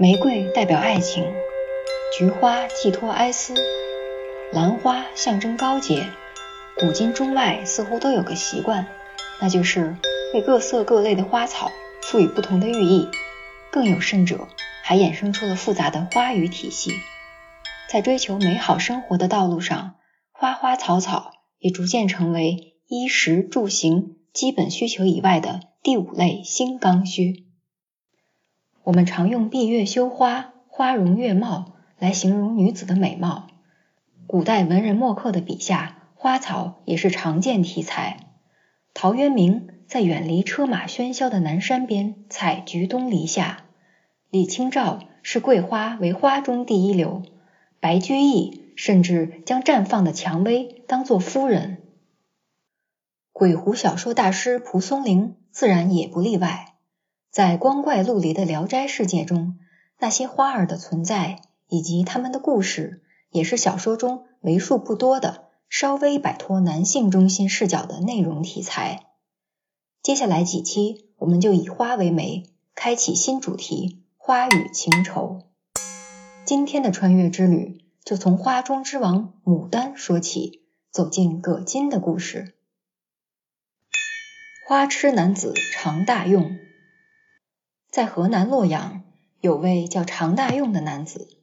玫瑰代表爱情，菊花寄托哀思，兰花象征高洁。古今中外似乎都有个习惯，那就是为各色各类的花草赋予不同的寓意。更有甚者，还衍生出了复杂的花语体系。在追求美好生活的道路上，花花草草也逐渐成为衣食住行基本需求以外的第五类新刚需。我们常用“闭月羞花，花容月貌”来形容女子的美貌。古代文人墨客的笔下，花草也是常见题材。陶渊明在远离车马喧嚣的南山边采菊东篱下，李清照视桂花为花中第一流，白居易甚至将绽放的蔷薇当作夫人。鬼狐小说大师蒲松龄自然也不例外。在光怪陆离的聊斋世界中，那些花儿的存在以及他们的故事，也是小说中为数不多的稍微摆脱男性中心视角的内容题材。接下来几期，我们就以花为媒，开启新主题——花与情仇。今天的穿越之旅，就从花中之王牡丹说起，走进葛金的故事。花痴男子常大用。在河南洛阳，有位叫常大用的男子。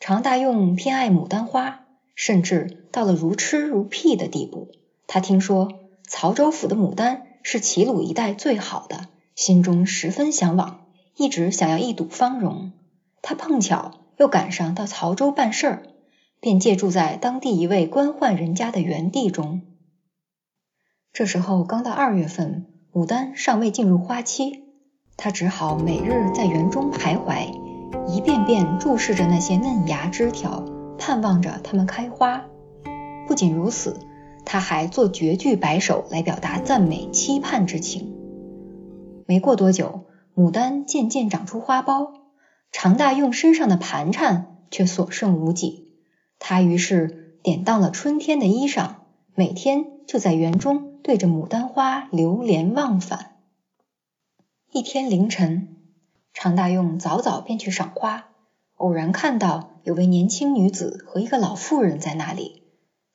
常大用偏爱牡丹花，甚至到了如痴如癖的地步。他听说曹州府的牡丹是齐鲁一带最好的，心中十分向往，一直想要一睹芳容。他碰巧又赶上到曹州办事儿，便借住在当地一位官宦人家的园地中。这时候刚到二月份，牡丹尚未进入花期。他只好每日在园中徘徊，一遍遍注视着那些嫩芽枝条，盼望着它们开花。不仅如此，他还做绝句摆首来表达赞美、期盼之情。没过多久，牡丹渐渐长出花苞，常大用身上的盘缠却所剩无几。他于是典当了春天的衣裳，每天就在园中对着牡丹花流连忘返。一天凌晨，常大用早早便去赏花，偶然看到有位年轻女子和一个老妇人在那里。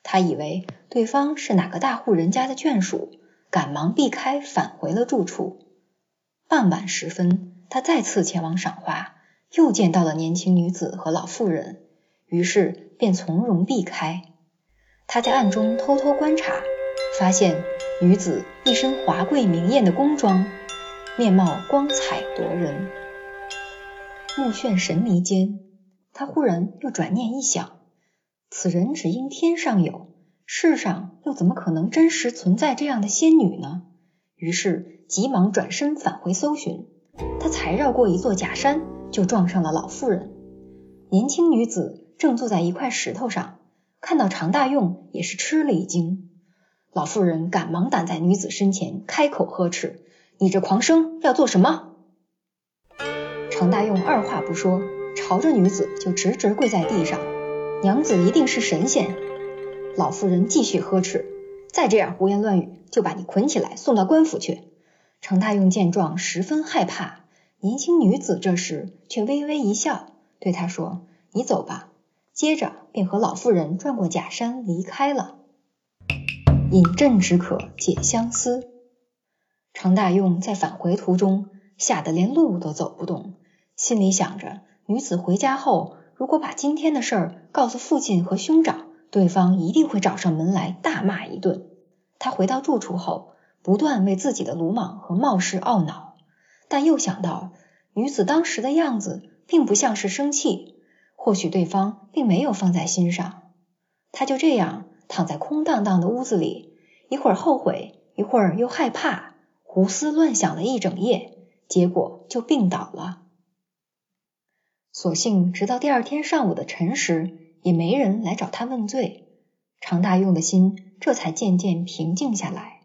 他以为对方是哪个大户人家的眷属，赶忙避开，返回了住处。傍晚时分，他再次前往赏花，又见到了年轻女子和老妇人，于是便从容避开。他在暗中偷偷观察，发现女子一身华贵明艳的宫装。面貌光彩夺人，目眩神迷间，他忽然又转念一想，此人只应天上有，世上又怎么可能真实存在这样的仙女呢？于是急忙转身返回搜寻。他才绕过一座假山，就撞上了老妇人。年轻女子正坐在一块石头上，看到常大用，也是吃了一惊。老妇人赶忙挡在女子身前，开口呵斥。你这狂生要做什么？常大用二话不说，朝着女子就直直跪在地上。娘子一定是神仙。老妇人继续呵斥，再这样胡言乱语，就把你捆起来送到官府去。常大用见状十分害怕，年轻女子这时却微微一笑，对他说：“你走吧。”接着便和老妇人转过假山离开了。饮鸩止渴解相思。常大用在返回途中吓得连路都走不动，心里想着女子回家后，如果把今天的事儿告诉父亲和兄长，对方一定会找上门来大骂一顿。他回到住处后，不断为自己的鲁莽和冒失懊恼，但又想到女子当时的样子并不像是生气，或许对方并没有放在心上。他就这样躺在空荡荡的屋子里，一会儿后悔，一会儿又害怕。胡思乱想了一整夜，结果就病倒了。所幸直到第二天上午的辰时，也没人来找他问罪。常大用的心这才渐渐平静下来。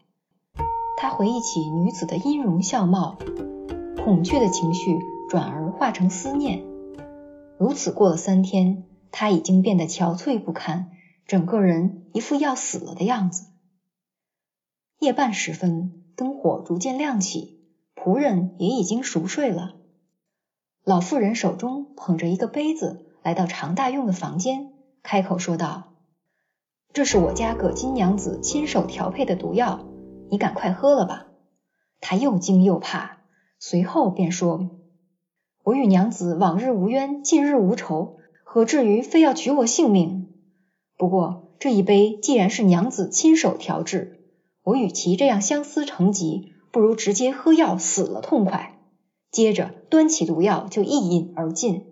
他回忆起女子的音容笑貌，恐惧的情绪转而化成思念。如此过了三天，他已经变得憔悴不堪，整个人一副要死了的样子。夜半时分。灯火逐渐亮起，仆人也已经熟睡了。老妇人手中捧着一个杯子，来到常大用的房间，开口说道：“这是我家葛金娘子亲手调配的毒药，你赶快喝了吧。”他又惊又怕，随后便说：“我与娘子往日无冤，近日无仇，何至于非要取我性命？不过这一杯既然是娘子亲手调制，我与其这样相思成疾，不如直接喝药死了痛快。”接着端起毒药就一饮而尽。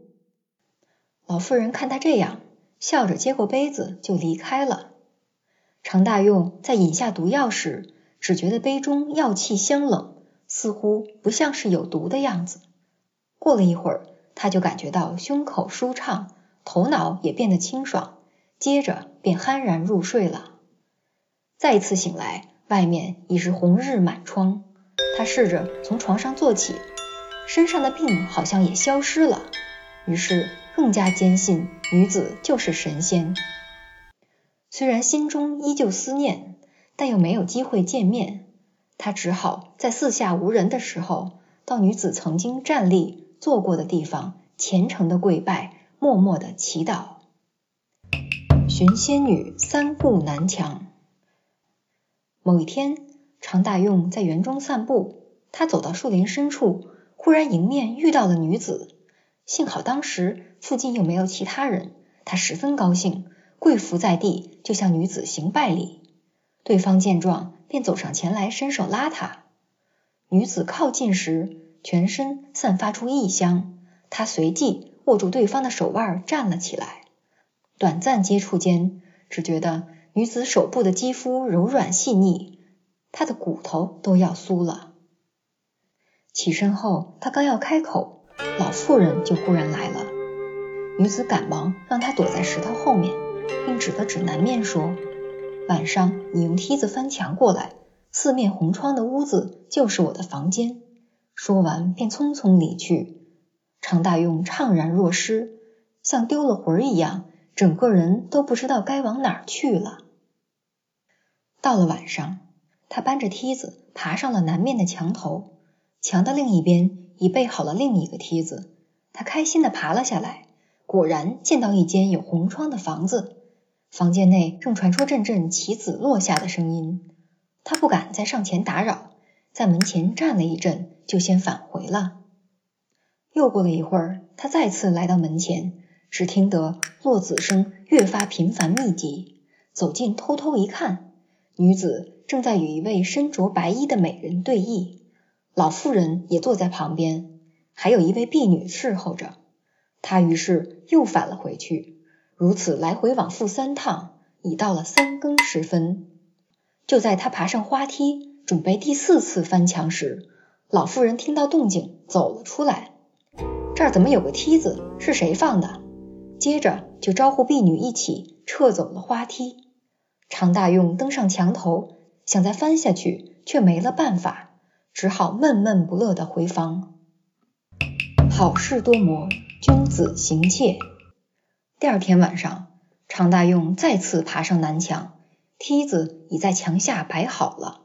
老妇人看他这样，笑着接过杯子就离开了。常大用在饮下毒药时，只觉得杯中药气香冷，似乎不像是有毒的样子。过了一会儿，他就感觉到胸口舒畅，头脑也变得清爽，接着便酣然入睡了。再次醒来，外面已是红日满窗。他试着从床上坐起。身上的病好像也消失了，于是更加坚信女子就是神仙。虽然心中依旧思念，但又没有机会见面，他只好在四下无人的时候，到女子曾经站立坐过的地方，虔诚的跪拜，默默的祈祷。寻仙女三顾南墙。某一天，常大用在园中散步，他走到树林深处。忽然迎面遇到了女子，幸好当时附近又没有其他人，他十分高兴，跪伏在地就向女子行拜礼。对方见状，便走上前来伸手拉他。女子靠近时，全身散发出异香，他随即握住对方的手腕站了起来。短暂接触间，只觉得女子手部的肌肤柔软细腻，她的骨头都要酥了。起身后，她刚要开口，老妇人就忽然来了。女子赶忙让他躲在石头后面，并指了指南面说：“晚上你用梯子翻墙过来，四面红窗的屋子就是我的房间。”说完便匆匆离去。常大用怅然若失，像丢了魂儿一样，整个人都不知道该往哪儿去了。到了晚上，他搬着梯子爬上了南面的墙头。墙的另一边已备好了另一个梯子，他开心的爬了下来，果然见到一间有红窗的房子，房间内正传出阵阵棋子落下的声音。他不敢再上前打扰，在门前站了一阵，就先返回了。又过了一会儿，他再次来到门前，只听得落子声越发频繁密集。走近偷偷一看，女子正在与一位身着白衣的美人对弈。老妇人也坐在旁边，还有一位婢女伺候着。他于是又返了回去，如此来回往复三趟，已到了三更时分。就在他爬上花梯，准备第四次翻墙时，老妇人听到动静走了出来。这儿怎么有个梯子？是谁放的？接着就招呼婢女一起撤走了花梯。常大用登上墙头，想再翻下去，却没了办法。只好闷闷不乐的回房。好事多磨，君子行切。第二天晚上，常大用再次爬上南墙，梯子已在墙下摆好了。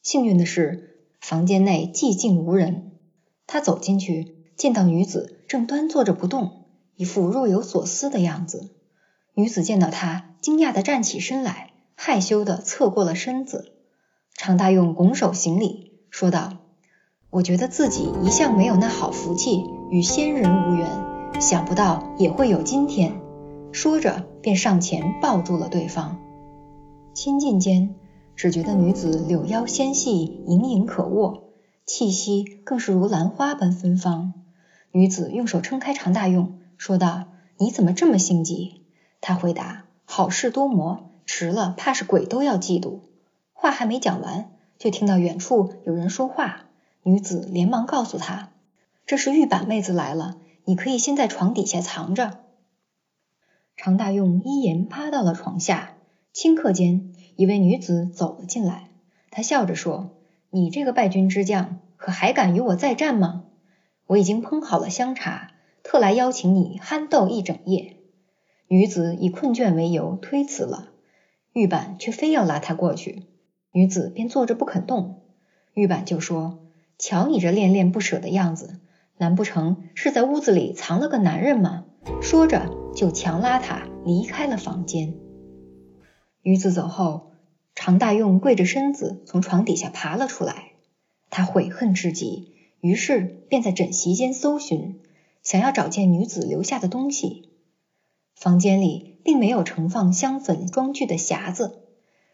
幸运的是，房间内寂静无人。他走进去，见到女子正端坐着不动，一副若有所思的样子。女子见到他，惊讶的站起身来，害羞的侧过了身子。常大用拱手行礼。说道：“我觉得自己一向没有那好福气，与仙人无缘，想不到也会有今天。”说着，便上前抱住了对方。亲近间，只觉得女子柳腰纤细，盈盈可握，气息更是如兰花般芬芳。女子用手撑开常大用，说道：“你怎么这么心急？”他回答：“好事多磨，迟了怕是鬼都要嫉妒。”话还没讲完。就听到远处有人说话，女子连忙告诉他：“这是玉板妹子来了，你可以先在床底下藏着。”常大用一言趴到了床下，顷刻间，一位女子走了进来。她笑着说：“你这个败军之将，可还敢与我再战吗？我已经烹好了香茶，特来邀请你酣斗一整夜。”女子以困倦为由推辞了，玉板却非要拉她过去。女子便坐着不肯动，玉板就说：“瞧你这恋恋不舍的样子，难不成是在屋子里藏了个男人吗？说着就强拉他离开了房间。女子走后，常大用跪着身子从床底下爬了出来，他悔恨至极，于是便在枕席间搜寻，想要找见女子留下的东西。房间里并没有盛放香粉装具的匣子，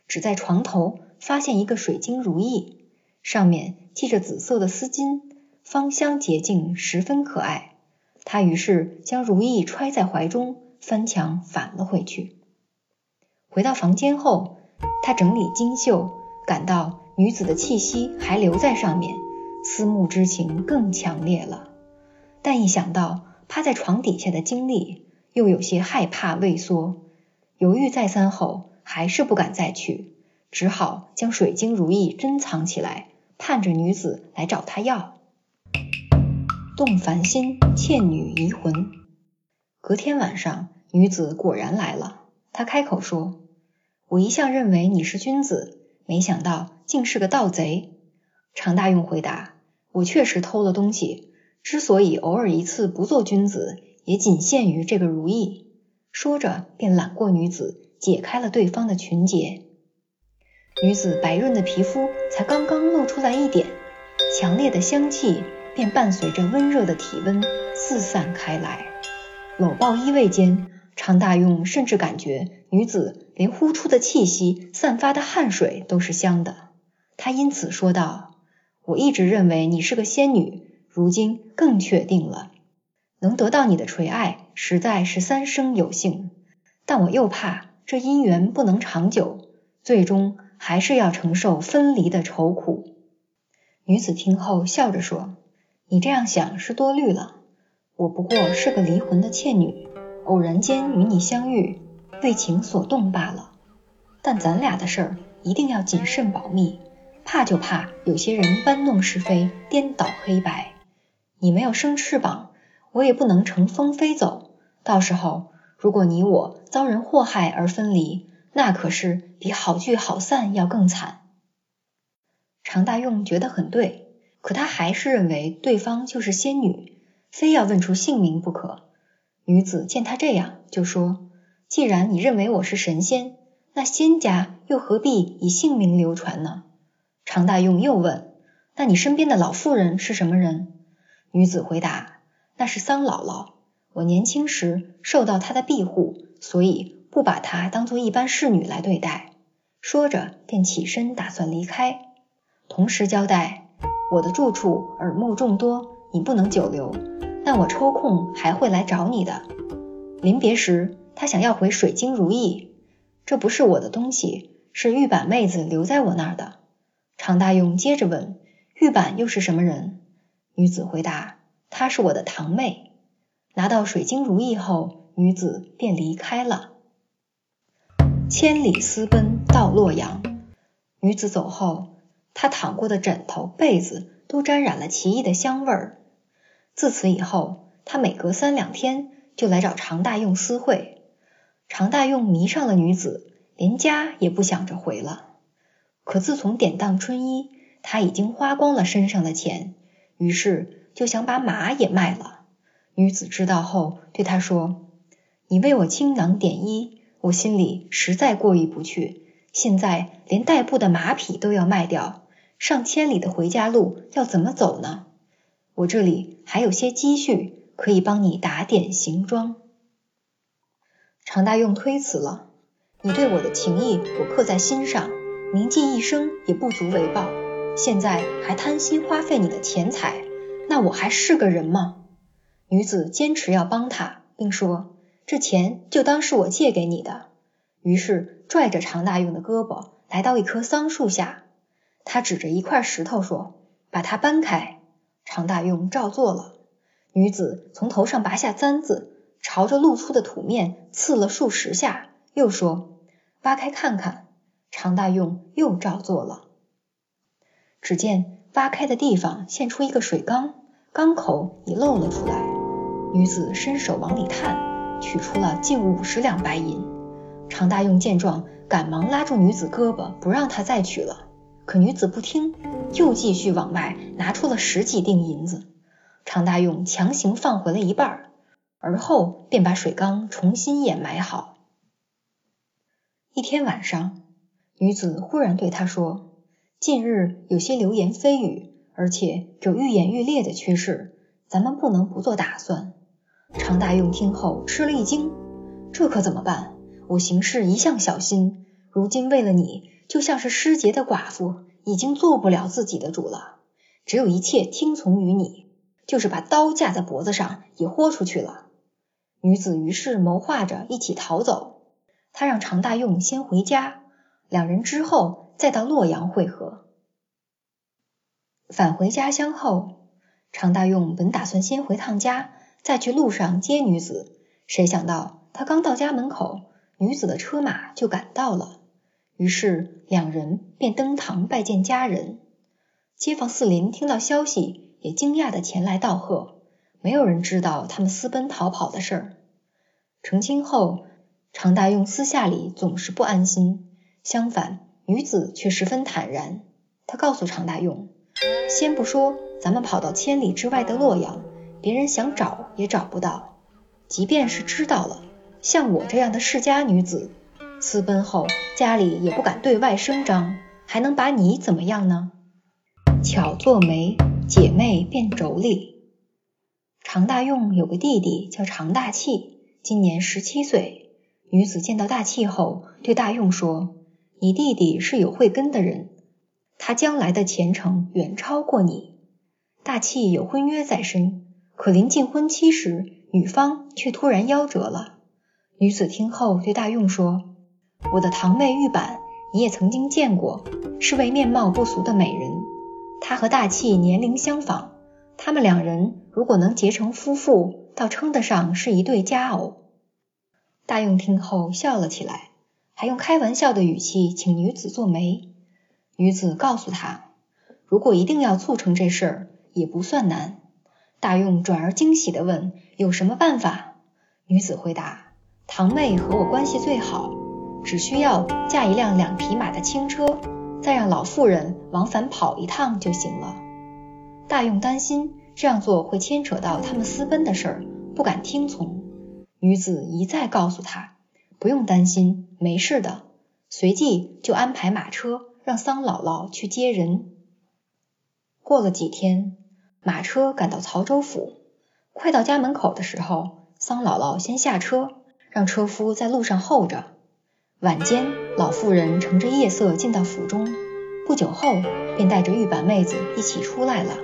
只在床头发现一个水晶如意，上面系着紫色的丝巾。芳香洁净，十分可爱。他于是将如意揣在怀中，翻墙返了回去。回到房间后，他整理金绣，感到女子的气息还留在上面，思慕之情更强烈了。但一想到趴在床底下的经历，又有些害怕畏缩。犹豫再三后，还是不敢再去，只好将水晶如意珍藏起来，盼着女子来找他要。动凡心，倩女移魂。隔天晚上，女子果然来了。她开口说：“我一向认为你是君子，没想到竟是个盗贼。”常大用回答：“我确实偷了东西，之所以偶尔一次不做君子，也仅限于这个如意。”说着，便揽过女子，解开了对方的裙结。女子白润的皮肤才刚刚露出来一点，强烈的香气。便伴随着温热的体温四散开来，搂抱依偎间，常大用甚至感觉女子连呼出的气息、散发的汗水都是香的。他因此说道：“我一直认为你是个仙女，如今更确定了。能得到你的垂爱，实在是三生有幸。但我又怕这姻缘不能长久，最终还是要承受分离的愁苦。”女子听后笑着说。你这样想是多虑了，我不过是个离魂的倩女，偶然间与你相遇，为情所动罢了。但咱俩的事儿一定要谨慎保密，怕就怕有些人搬弄是非，颠倒黑白。你没有生翅膀，我也不能乘风飞走。到时候如果你我遭人祸害而分离，那可是比好聚好散要更惨。常大用觉得很对。可他还是认为对方就是仙女，非要问出姓名不可。女子见他这样，就说：“既然你认为我是神仙，那仙家又何必以姓名流传呢？”常大用又问：“那你身边的老妇人是什么人？”女子回答：“那是桑姥姥。我年轻时受到她的庇护，所以不把她当做一般侍女来对待。”说着便起身打算离开，同时交代。我的住处耳目众多，你不能久留。但我抽空还会来找你的。临别时，他想要回水晶如意，这不是我的东西，是玉板妹子留在我那儿的。常大用接着问：玉板又是什么人？女子回答：她是我的堂妹。拿到水晶如意后，女子便离开了。千里私奔到洛阳，女子走后。她躺过的枕头、被子都沾染了奇异的香味儿。自此以后，他每隔三两天就来找常大用私会。常大用迷上了女子，连家也不想着回了。可自从典当春衣，他已经花光了身上的钱，于是就想把马也卖了。女子知道后，对他说：“你为我倾囊点衣，我心里实在过意不去。”现在连代步的马匹都要卖掉，上千里的回家路要怎么走呢？我这里还有些积蓄，可以帮你打点行装。常大用推辞了，你对我的情谊我刻在心上，铭记一生也不足为报。现在还贪心花费你的钱财，那我还是个人吗？女子坚持要帮他，并说这钱就当是我借给你的。于是拽着常大用的胳膊来到一棵桑树下，他指着一块石头说：“把它搬开。”常大用照做了。女子从头上拔下簪子，朝着露出的土面刺了数十下，又说：“挖开看看。”常大用又照做了。只见挖开的地方现出一个水缸，缸口已露了出来。女子伸手往里探，取出了近五十两白银。常大用见状，赶忙拉住女子胳膊，不让她再取了。可女子不听，又继续往外拿出了十几锭银子。常大用强行放回了一半，而后便把水缸重新掩埋好。一天晚上，女子忽然对他说：“近日有些流言蜚语，而且有愈演愈烈的趋势，咱们不能不做打算。”常大用听后吃了一惊：“这可怎么办？我行事一向小心，如今为了你，就像是失节的寡妇，已经做不了自己的主了。只有一切听从于你，就是把刀架在脖子上也豁出去了。”女子于是谋划着一起逃走。她让常大用先回家，两人之后再到洛阳会合。返回家乡后，常大用本打算先回趟家，再去路上接女子。谁想到他刚到家门口，女子的车马就赶到了。于是两人便登堂拜见家人。街坊四邻听到消息，也惊讶的前来道贺。没有人知道他们私奔逃跑的事儿。成亲后。常大用私下里总是不安心，相反，女子却十分坦然。他告诉常大用，先不说咱们跑到千里之外的洛阳，别人想找也找不到；即便是知道了，像我这样的世家女子，私奔后家里也不敢对外声张，还能把你怎么样呢？巧做媒，姐妹变妯娌。常大用有个弟弟叫常大器，今年十七岁。女子见到大气后，对大用说：“你弟弟是有慧根的人，他将来的前程远超过你。大气有婚约在身，可临近婚期时，女方却突然夭折了。”女子听后对大用说：“我的堂妹玉板，你也曾经见过，是位面貌不俗的美人。她和大气年龄相仿，他们两人如果能结成夫妇，倒称得上是一对佳偶。”大用听后笑了起来，还用开玩笑的语气请女子做媒。女子告诉他，如果一定要促成这事儿，也不算难。大用转而惊喜的问：“有什么办法？”女子回答：“堂妹和我关系最好，只需要驾一辆两匹马的轻车，再让老妇人往返跑一趟就行了。”大用担心这样做会牵扯到他们私奔的事儿，不敢听从。女子一再告诉他，不用担心，没事的。随即就安排马车，让桑姥姥去接人。过了几天，马车赶到曹州府，快到家门口的时候，桑姥姥先下车，让车夫在路上候着。晚间，老妇人乘着夜色进到府中，不久后便带着玉板妹子一起出来了。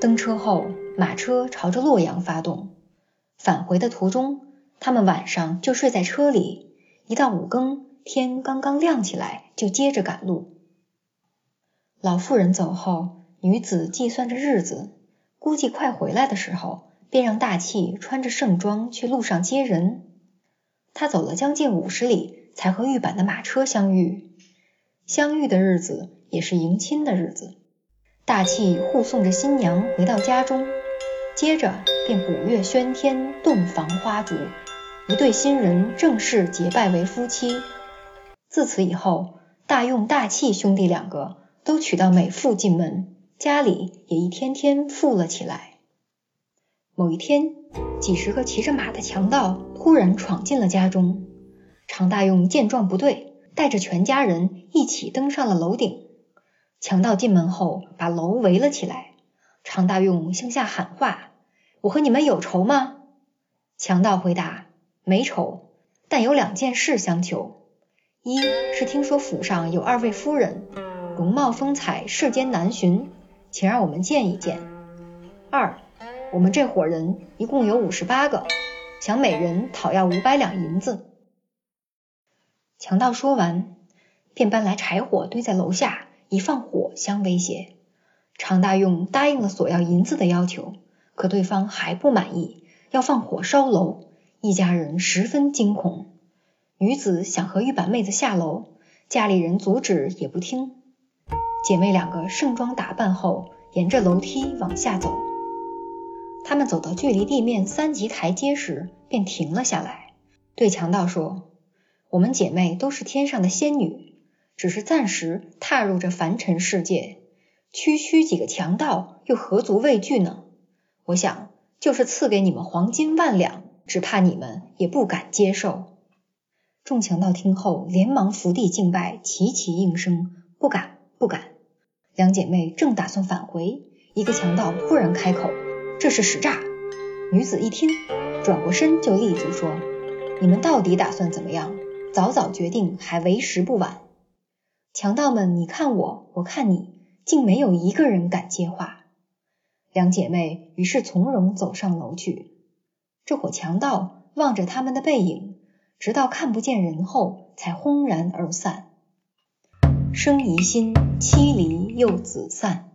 登车后，马车朝着洛阳发动。返回的途中，他们晚上就睡在车里，一到五更，天刚刚亮起来，就接着赶路。老妇人走后，女子计算着日子，估计快回来的时候，便让大器穿着盛装去路上接人。他走了将近五十里，才和玉板的马车相遇。相遇的日子也是迎亲的日子，大器护送着新娘回到家中。接着便鼓乐喧天，洞房花烛，一对新人正式结拜为夫妻。自此以后，大用大气兄弟两个都娶到美妇进门，家里也一天天富了起来。某一天，几十个骑着马的强盗突然闯进了家中。常大用见状不对，带着全家人一起登上了楼顶。强盗进门后，把楼围了起来。常大用向下喊话。我和你们有仇吗？强盗回答：没仇，但有两件事相求。一是听说府上有二位夫人，容貌风采世间难寻，请让我们见一见。二，我们这伙人一共有五十八个，想每人讨要五百两银子。强盗说完，便搬来柴火堆在楼下，以放火相威胁。常大用答应了索要银子的要求。可对方还不满意，要放火烧楼，一家人十分惊恐。女子想和玉板妹子下楼，家里人阻止也不听。姐妹两个盛装打扮后，沿着楼梯往下走。她们走到距离地面三级台阶时，便停了下来，对强盗说：“我们姐妹都是天上的仙女，只是暂时踏入这凡尘世界，区区几个强盗，又何足畏惧呢？”我想，就是赐给你们黄金万两，只怕你们也不敢接受。众强盗听后，连忙伏地敬拜，齐齐应声：“不敢，不敢。”两姐妹正打算返回，一个强盗突然开口：“这是使诈。”女子一听，转过身就立足说：“你们到底打算怎么样？早早决定，还为时不晚。”强盗们，你看我，我看你，竟没有一个人敢接话。两姐妹于是从容走上楼去。这伙强盗望着他们的背影，直到看不见人后，才轰然而散。生疑心，妻离又子散。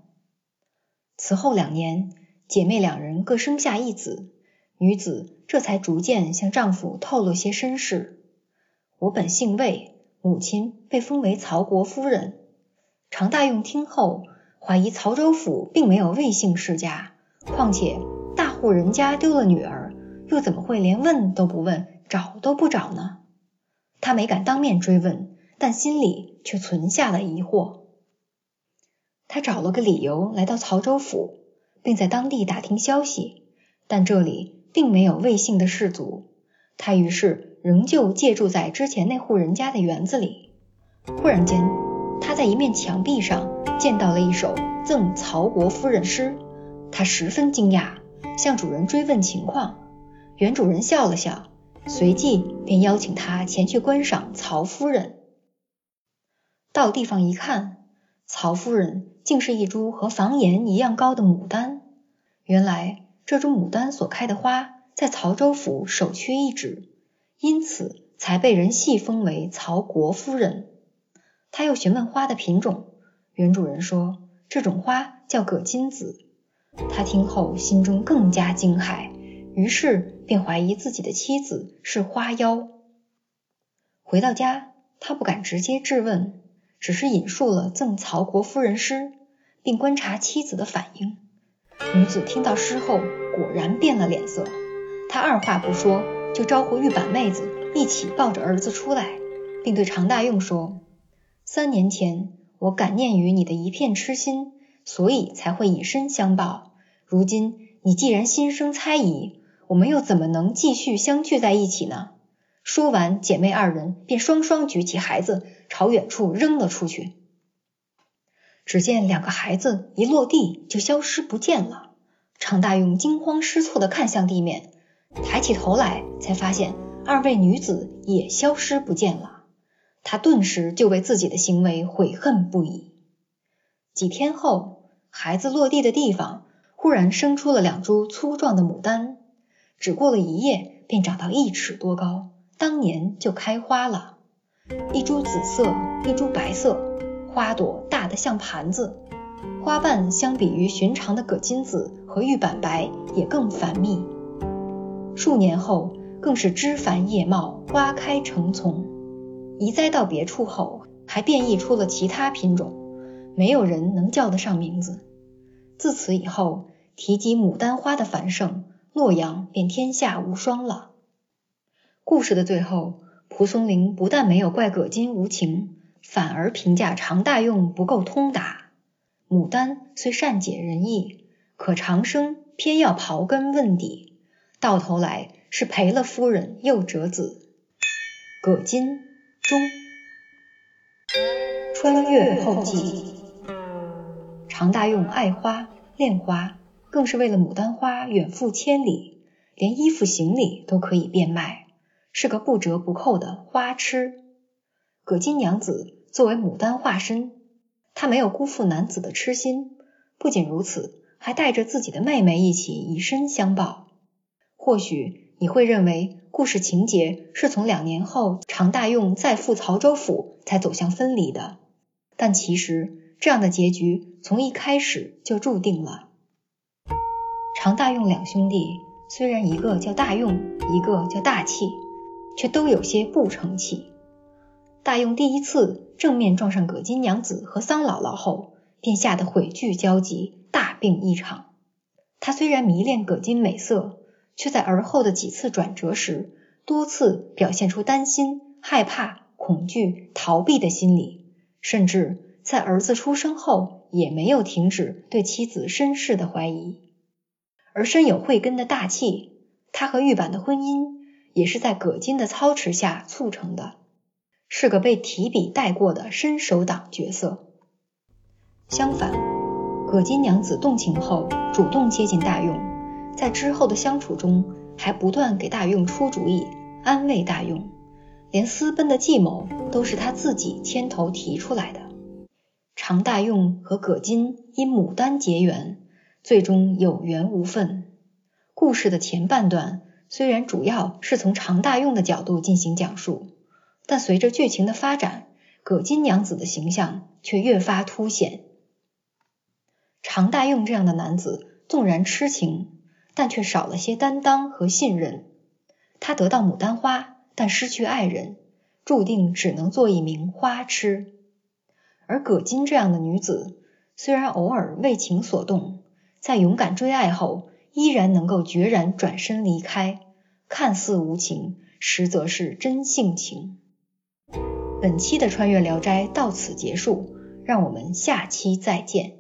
此后两年，姐妹两人各生下一子，女子这才逐渐向丈夫透露些身世。我本姓魏，母亲被封为曹国夫人。常大用听后。怀疑曹州府并没有魏姓世家，况且大户人家丢了女儿，又怎么会连问都不问，找都不找呢？他没敢当面追问，但心里却存下了疑惑。他找了个理由来到曹州府，并在当地打听消息，但这里并没有魏姓的氏族。他于是仍旧借住在之前那户人家的园子里。忽然间，他在一面墙壁上。见到了一首《赠曹国夫人》诗，他十分惊讶，向主人追问情况。原主人笑了笑，随即便邀请他前去观赏曹夫人。到地方一看，曹夫人竟是一株和房檐一样高的牡丹。原来这株牡丹所开的花在曹州府首屈一指，因此才被人戏封为曹国夫人。他又询问花的品种。原主人说，这种花叫葛金子。他听后心中更加惊骇，于是便怀疑自己的妻子是花妖。回到家，他不敢直接质问，只是引述了赠曹国夫人诗，并观察妻子的反应。女子听到诗后，果然变了脸色。她二话不说，就招呼玉板妹子一起抱着儿子出来，并对常大用说：“三年前。”我感念于你的一片痴心，所以才会以身相报。如今你既然心生猜疑，我们又怎么能继续相聚在一起呢？说完，姐妹二人便双双举起孩子，朝远处扔了出去。只见两个孩子一落地就消失不见了。常大用惊慌失措的看向地面，抬起头来，才发现二位女子也消失不见了。他顿时就为自己的行为悔恨不已。几天后，孩子落地的地方忽然生出了两株粗壮的牡丹，只过了一夜便长到一尺多高，当年就开花了。一株紫色，一株白色，花朵大得像盘子，花瓣相比于寻常的葛金子和玉板白也更繁密。数年后，更是枝繁叶茂，花开成丛。移栽到别处后，还变异出了其他品种，没有人能叫得上名字。自此以后，提及牡丹花的繁盛，洛阳便天下无双了。故事的最后，蒲松龄不但没有怪葛金无情，反而评价常大用不够通达。牡丹虽善解人意，可长生偏要刨根问底，到头来是赔了夫人又折子。葛金。中穿越后记，常大用爱花恋花，更是为了牡丹花远赴千里，连衣服行李都可以变卖，是个不折不扣的花痴。葛金娘子作为牡丹化身，她没有辜负男子的痴心，不仅如此，还带着自己的妹妹一起以身相报。或许你会认为。故事情节是从两年后常大用再赴曹州府才走向分离的，但其实这样的结局从一开始就注定了。常大用两兄弟虽然一个叫大用，一个叫大气，却都有些不成器。大用第一次正面撞上葛金娘子和桑姥姥后，便吓得悔惧交集，大病一场。他虽然迷恋葛金美色。却在而后的几次转折时，多次表现出担心、害怕、恐惧、逃避的心理，甚至在儿子出生后也没有停止对妻子身世的怀疑。而深有慧根的大器，他和玉板的婚姻也是在葛金的操持下促成的，是个被提笔带过的伸手党角色。相反，葛金娘子动情后主动接近大用，在之后的相处中还不断给大用出主意，安慰大用，连私奔的计谋都是他自己牵头提出来的。常大用和葛金因牡丹结缘。最终有缘无分。故事的前半段虽然主要是从常大用的角度进行讲述，但随着剧情的发展，葛金娘子的形象却越发凸显。常大用这样的男子，纵然痴情，但却少了些担当和信任。他得到牡丹花，但失去爱人，注定只能做一名花痴。而葛金这样的女子，虽然偶尔为情所动。在勇敢追爱后，依然能够决然转身离开，看似无情，实则是真性情。本期的穿越聊斋到此结束，让我们下期再见。